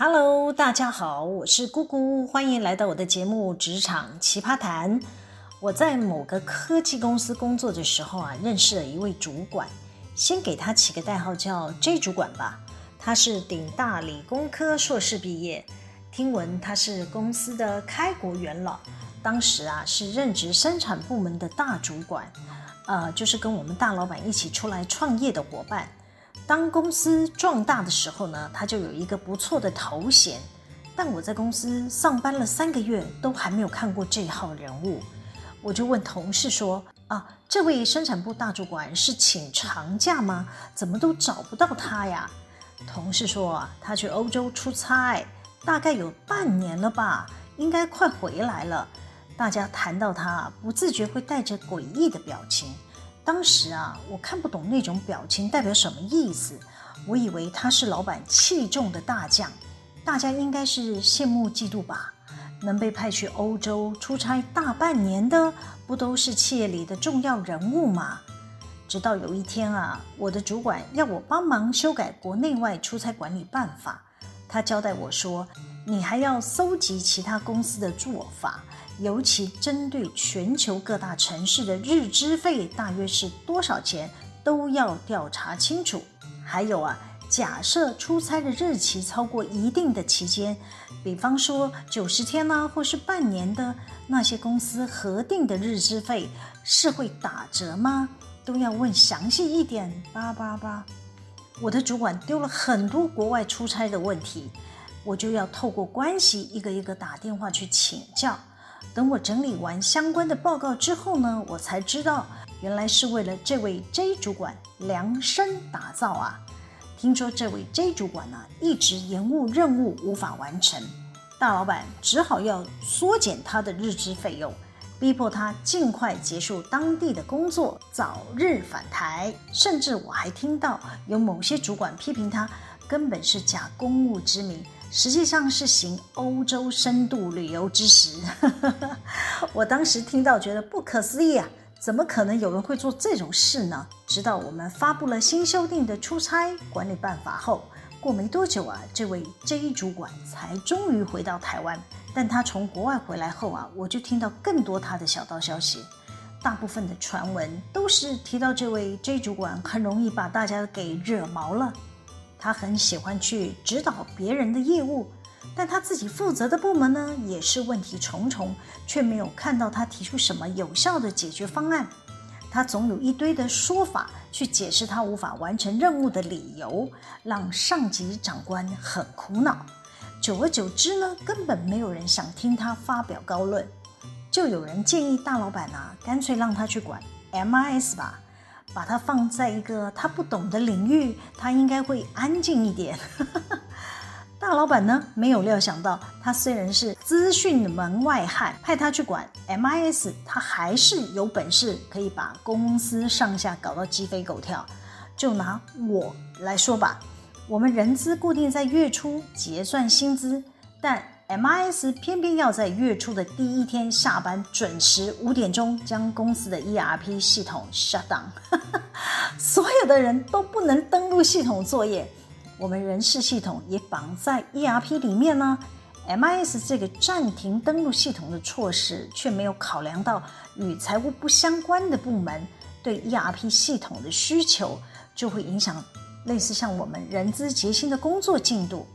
Hello，大家好，我是姑姑，欢迎来到我的节目《职场奇葩谈》。我在某个科技公司工作的时候啊，认识了一位主管，先给他起个代号叫 J 主管吧。他是顶大理工科硕士毕业，听闻他是公司的开国元老，当时啊是任职生产部门的大主管，呃，就是跟我们大老板一起出来创业的伙伴。当公司壮大的时候呢，他就有一个不错的头衔。但我在公司上班了三个月，都还没有看过这号人物。我就问同事说：“啊，这位生产部大主管是请长假吗？怎么都找不到他呀？”同事说：“啊，他去欧洲出差，大概有半年了吧，应该快回来了。”大家谈到他，不自觉会带着诡异的表情。当时啊，我看不懂那种表情代表什么意思。我以为他是老板器重的大将，大家应该是羡慕嫉妒吧？能被派去欧洲出差大半年的，不都是企业里的重要人物吗？直到有一天啊，我的主管要我帮忙修改国内外出差管理办法，他交代我说：“你还要搜集其他公司的做法。”尤其针对全球各大城市的日资费大约是多少钱，都要调查清楚。还有啊，假设出差的日期超过一定的期间，比方说九十天呢、或是半年的，那些公司核定的日资费是会打折吗？都要问详细一点。叭叭叭，我的主管丢了很多国外出差的问题，我就要透过关系一个一个打电话去请教。等我整理完相关的报告之后呢，我才知道，原来是为了这位 J 主管量身打造啊。听说这位 J 主管呢，一直延误任务无法完成，大老板只好要缩减他的日资费用，逼迫他尽快结束当地的工作，早日返台。甚至我还听到有某些主管批评他，根本是假公务之名。实际上是行欧洲深度旅游之实，我当时听到觉得不可思议啊！怎么可能有人会做这种事呢？直到我们发布了新修订的出差管理办法后，过没多久啊，这位 J 主管才终于回到台湾。但他从国外回来后啊，我就听到更多他的小道消息，大部分的传闻都是提到这位 J 主管很容易把大家给惹毛了。他很喜欢去指导别人的业务，但他自己负责的部门呢，也是问题重重，却没有看到他提出什么有效的解决方案。他总有一堆的说法去解释他无法完成任务的理由，让上级长官很苦恼。久而久之呢，根本没有人想听他发表高论，就有人建议大老板啊，干脆让他去管 MIS 吧。把他放在一个他不懂的领域，他应该会安静一点。大老板呢，没有料想到，他虽然是资讯门外汉，派他去管 MIS，他还是有本事可以把公司上下搞到鸡飞狗跳。就拿我来说吧，我们人资固定在月初结算薪资，但 MIS 偏偏要在月初的第一天下班准时五点钟将公司的 ERP 系统 shut down，所有的人都不能登录系统作业。我们人事系统也绑在 ERP 里面呢。MIS 这个暂停登录系统的措施，却没有考量到与财务不相关的部门对 ERP 系统的需求，就会影响类似像我们人资结薪的工作进度。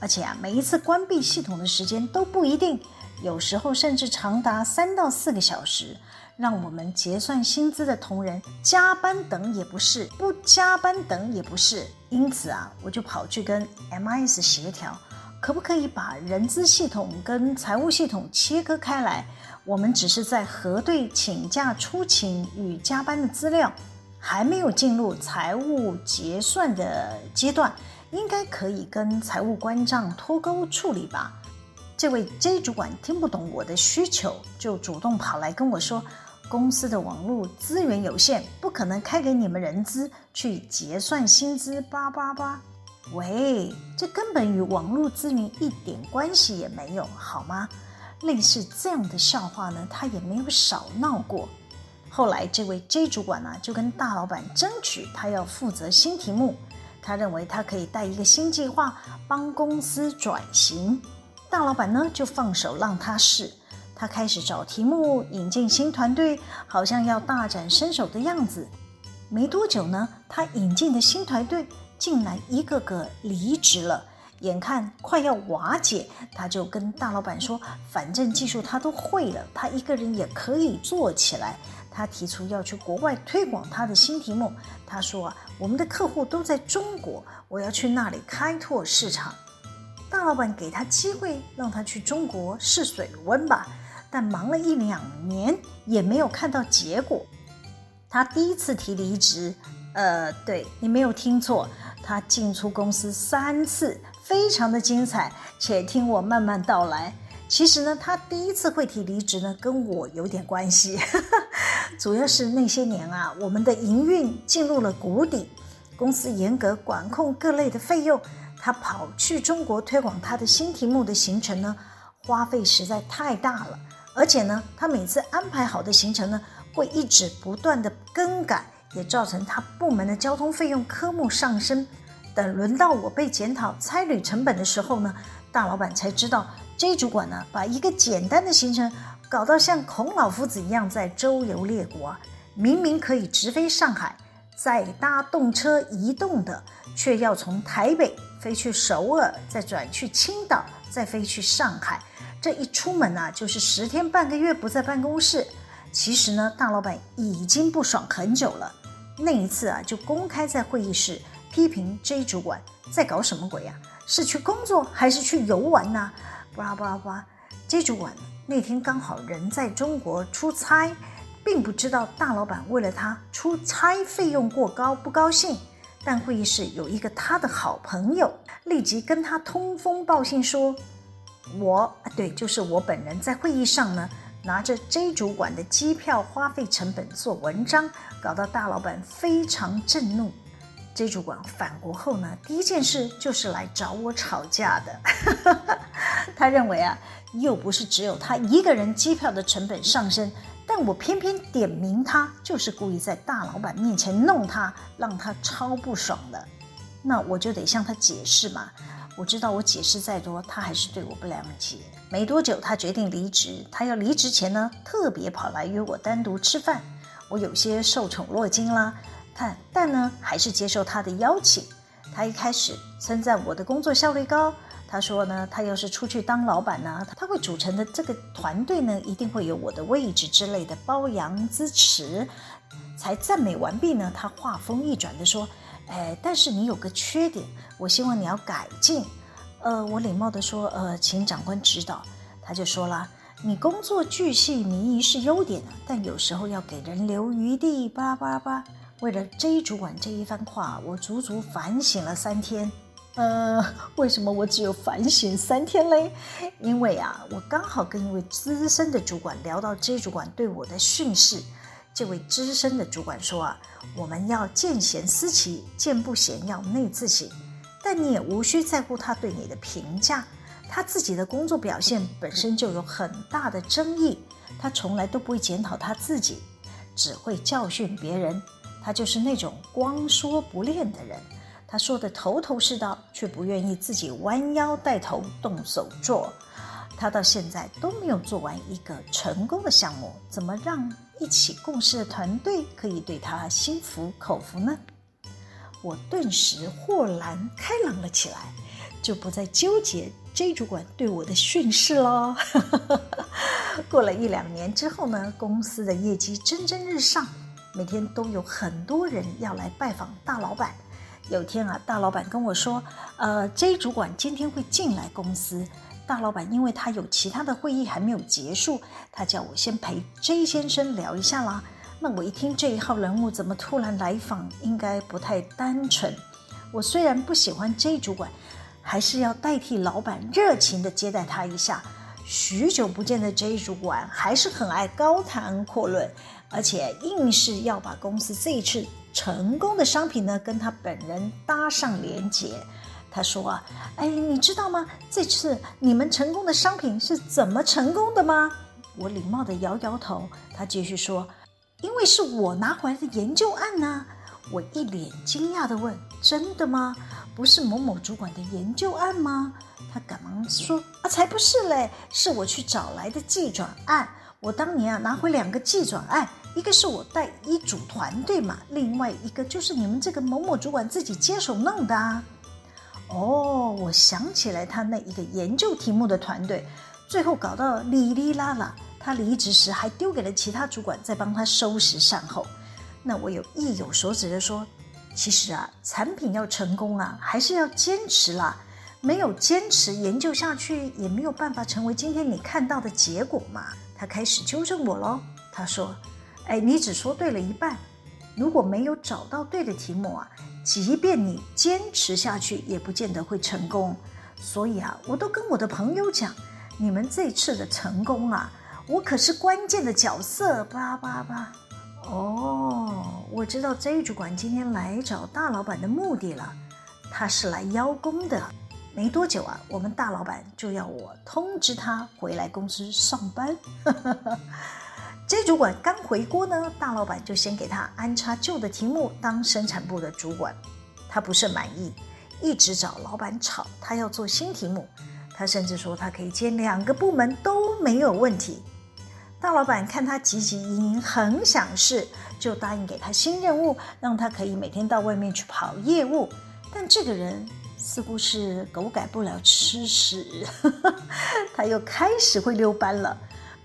而且啊，每一次关闭系统的时间都不一定，有时候甚至长达三到四个小时，让我们结算薪资的同仁加班等也不是，不加班等也不是。因此啊，我就跑去跟 MIS 协调，可不可以把人资系统跟财务系统切割开来？我们只是在核对请假、出勤与加班的资料，还没有进入财务结算的阶段。应该可以跟财务关账脱钩处理吧？这位 J 主管听不懂我的需求，就主动跑来跟我说：“公司的网络资源有限，不可能开给你们人资去结算薪资。”叭叭叭！喂，这根本与网络资源一点关系也没有，好吗？类似这样的笑话呢，他也没有少闹过。后来这位 J 主管呢、就跟大老板争取他要负责新题目。他认为他可以带一个新计划，帮公司转型。大老板呢就放手让他试，他开始找题目，引进新团队，好像要大展身手的样子。没多久呢，他引进的新团队竟然一个个离职了。眼看快要瓦解，他就跟大老板说：“反正技术他都会了，他一个人也可以做起来。”他提出要去国外推广他的新题目。他说：“啊，我们的客户都在中国，我要去那里开拓市场。”大老板给他机会，让他去中国试水温吧。但忙了一两年也没有看到结果。他第一次提离职，呃，对，你没有听错，他进出公司三次。非常的精彩，且听我慢慢道来。其实呢，他第一次会提离职呢，跟我有点关系，主要是那些年啊，我们的营运进入了谷底，公司严格管控各类的费用，他跑去中国推广他的新题目的行程呢，花费实在太大了，而且呢，他每次安排好的行程呢，会一直不断的更改，也造成他部门的交通费用科目上升。等轮到我被检讨差旅成本的时候呢，大老板才知道 J 主管呢，把一个简单的行程搞到像孔老夫子一样在周游列国，明明可以直飞上海，再搭动车移动的，却要从台北飞去首尔，再转去青岛，再飞去上海。这一出门啊，就是十天半个月不在办公室。其实呢，大老板已经不爽很久了。那一次啊，就公开在会议室。批评 J 主管在搞什么鬼呀？是去工作还是去游玩呢？巴拉巴拉巴拉。J 主管那天刚好人在中国出差，并不知道大老板为了他出差费用过高不高兴。但会议室有一个他的好朋友，立即跟他通风报信说：“我，对，就是我本人在会议上呢，拿着 J 主管的机票花费成本做文章，搞到大老板非常震怒。” J 主管返国后呢，第一件事就是来找我吵架的。他认为啊，又不是只有他一个人机票的成本上升，但我偏偏点名他，就是故意在大老板面前弄他，让他超不爽的。那我就得向他解释嘛。我知道我解释再多，他还是对我不谅解。没多久，他决定离职。他要离职前呢，特别跑来约我单独吃饭。我有些受宠若惊啦。但但呢，还是接受他的邀请。他一开始称赞我的工作效率高。他说呢，他要是出去当老板呢，他会组成的这个团队呢，一定会有我的位置之类的褒扬支持。才赞美完毕呢，他话锋一转的说：“哎，但是你有个缺点，我希望你要改进。”呃，我礼貌的说：“呃，请长官指导。”他就说了：“你工作巨细靡遗是优点，但有时候要给人留余地。”巴拉巴拉巴拉。为了 J 主管这一番话，我足足反省了三天。呃，为什么我只有反省三天嘞？因为啊，我刚好跟一位资深的主管聊到 J 主管对我的训示。这位资深的主管说啊，我们要见贤思齐，见不贤要内自省。但你也无需在乎他对你的评价，他自己的工作表现本身就有很大的争议，他从来都不会检讨他自己，只会教训别人。他就是那种光说不练的人，他说的头头是道，却不愿意自己弯腰带头动手做。他到现在都没有做完一个成功的项目，怎么让一起共事的团队可以对他心服口服呢？我顿时豁然开朗了起来，就不再纠结 J 主管对我的训示了。过了一两年之后呢，公司的业绩蒸蒸日上。每天都有很多人要来拜访大老板。有天啊，大老板跟我说：“呃，J 主管今天会进来公司。大老板因为他有其他的会议还没有结束，他叫我先陪 J 先生聊一下啦。”那我一听这一号人物怎么突然来访，应该不太单纯。我虽然不喜欢 J 主管，还是要代替老板热情地接待他一下。许久不见的 J 主管还是很爱高谈阔论。而且硬是要把公司这一次成功的商品呢，跟他本人搭上连结。他说啊，哎，你知道吗？这次你们成功的商品是怎么成功的吗？我礼貌地摇摇头。他继续说，因为是我拿回来的研究案呢。我一脸惊讶地问真的吗？不是某某主管的研究案吗？他赶忙说：“啊，才不是嘞，是我去找来的技转案。我当年啊拿回两个技转案，一个是我带一组团队嘛，另外一个就是你们这个某某主管自己接手弄的啊。”哦，我想起来，他那一个研究题目的团队，最后搞到哩哩啦啦。他离职时还丢给了其他主管，在帮他收拾善后。那我有意有所指的说，其实啊，产品要成功啊，还是要坚持啦。没有坚持研究下去，也没有办法成为今天你看到的结果嘛。他开始纠正我喽，他说：“哎，你只说对了一半，如果没有找到对的题目啊。”即便你坚持下去，也不见得会成功。所以啊，我都跟我的朋友讲，你们这次的成功啊，我可是关键的角色。叭叭叭。哦，我知道 J 主管今天来找大老板的目的了，他是来邀功的。没多久啊，我们大老板就要我通知他回来公司上班。J 主管刚回国呢，大老板就先给他安插旧的题目当生产部的主管，他不是满意，一直找老板吵，他要做新题目，他甚至说他可以接两个部门都没有问题。大老板看他汲汲营营，很想试，就答应给他新任务，让他可以每天到外面去跑业务。但这个人似乎是狗改不了吃屎，他又开始会溜班了。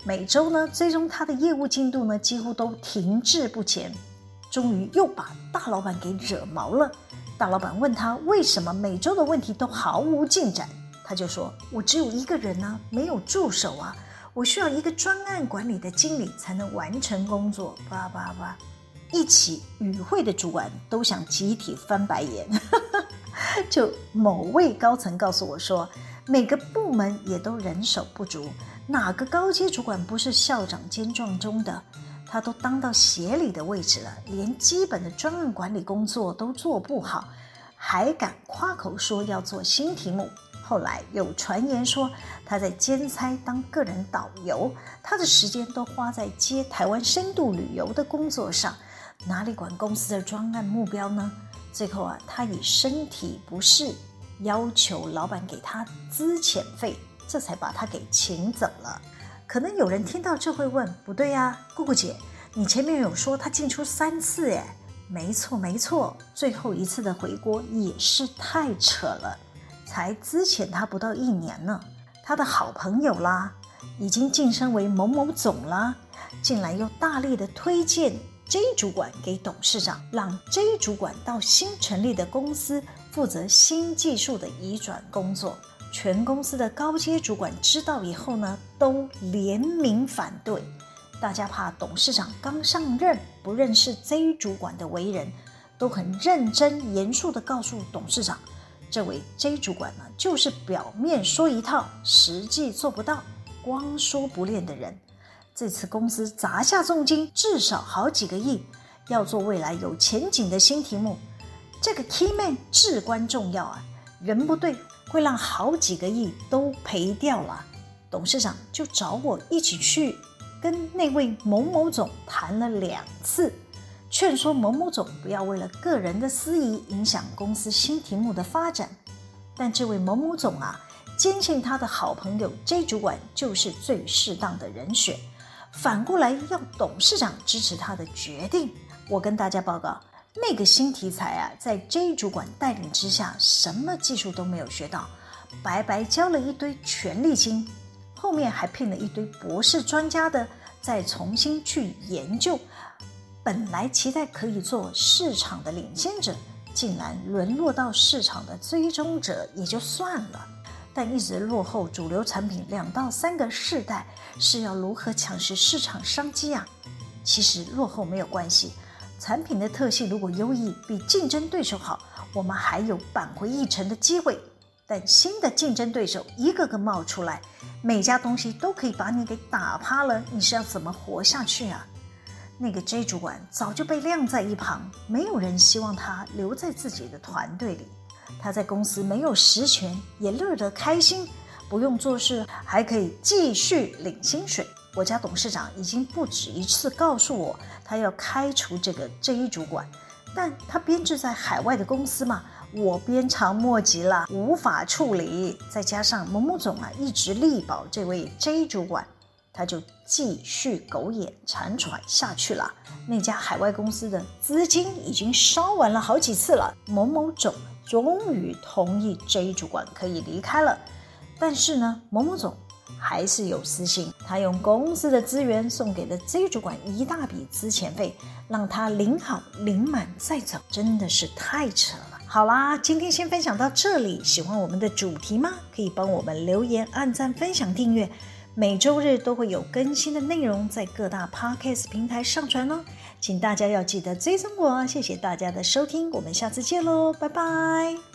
每周呢，最终他的业务进度呢，几乎都停滞不前，终于又把大老板给惹毛了。大老板问他为什么每周的问题都毫无进展，他就说：“我只有一个人呢，没有助手啊，我需要一个专案管理的经理才能完成工作。”叭叭叭，一起与会的主管都想集体翻白眼。就某位高层告诉我说，每个部门也都人手不足。哪个高阶主管不是校长兼撞钟的？他都当到协理的位置了，连基本的专案管理工作都做不好，还敢夸口说要做新题目？后来有传言说他在兼差当个人导游，他的时间都花在接台湾深度旅游的工作上，哪里管公司的专案目标呢？最后啊，他以身体不适要求老板给他资遣费。这才把他给请走了。可能有人听到这会问：不对呀，姑姑姐，你前面有说他进出三次，哎，没错没错，最后一次的回国也是太扯了，才资遣他不到一年呢。他的好朋友啦，已经晋升为某某总啦，竟然又大力的推荐 J 主管给董事长，让 J 主管到新成立的公司负责新技术的移转工作。全公司的高阶主管知道以后呢，都联名反对。大家怕董事长刚上任，不认识 J 主管的为人，都很认真严肃地告诉董事长，这位 J 主管呢，就是表面说一套，实际做不到，光说不练的人。这次公司砸下重金，至少好几个亿，要做未来有前景的新题目，这个 key man 至关重要啊，人不对。会让好几个亿都赔掉了，董事长就找我一起去跟那位某某总谈了两次，劝说某某总不要为了个人的私谊影响公司新题目的发展。但这位某某总啊，坚信他的好朋友 J 主管就是最适当的人选，反过来要董事长支持他的决定。我跟大家报告。那个新题材啊，在 J 主管带领之下，什么技术都没有学到，白白交了一堆权利金，后面还聘了一堆博士专家的，再重新去研究。本来期待可以做市场的领先者，竟然沦落到市场的追踪者也就算了，但一直落后主流产品两到三个世代，是要如何抢食市场商机啊？其实落后没有关系。产品的特性如果优异，比竞争对手好，我们还有扳回一城的机会。但新的竞争对手一个个冒出来，每家东西都可以把你给打趴了，你是要怎么活下去啊？那个 J 主管早就被晾在一旁，没有人希望他留在自己的团队里。他在公司没有实权，也乐得开心，不用做事，还可以继续领薪水。我家董事长已经不止一次告诉我，他要开除这个 J 主管，但他编制在海外的公司嘛，我鞭长莫及了，无法处理。再加上某某总啊一直力保这位 J 主管，他就继续苟延残喘下去了。那家海外公司的资金已经烧完了好几次了，某某总终于同意 J 主管可以离开了。但是呢，某某总还是有私心，他用公司的资源送给了 Z 主管一大笔资遣费，让他领好领满再走，真的是太扯了。好啦，今天先分享到这里。喜欢我们的主题吗？可以帮我们留言、按赞、分享、订阅。每周日都会有更新的内容在各大 Podcast 平台上传哦，请大家要记得追踪我。谢谢大家的收听，我们下次见喽，拜拜。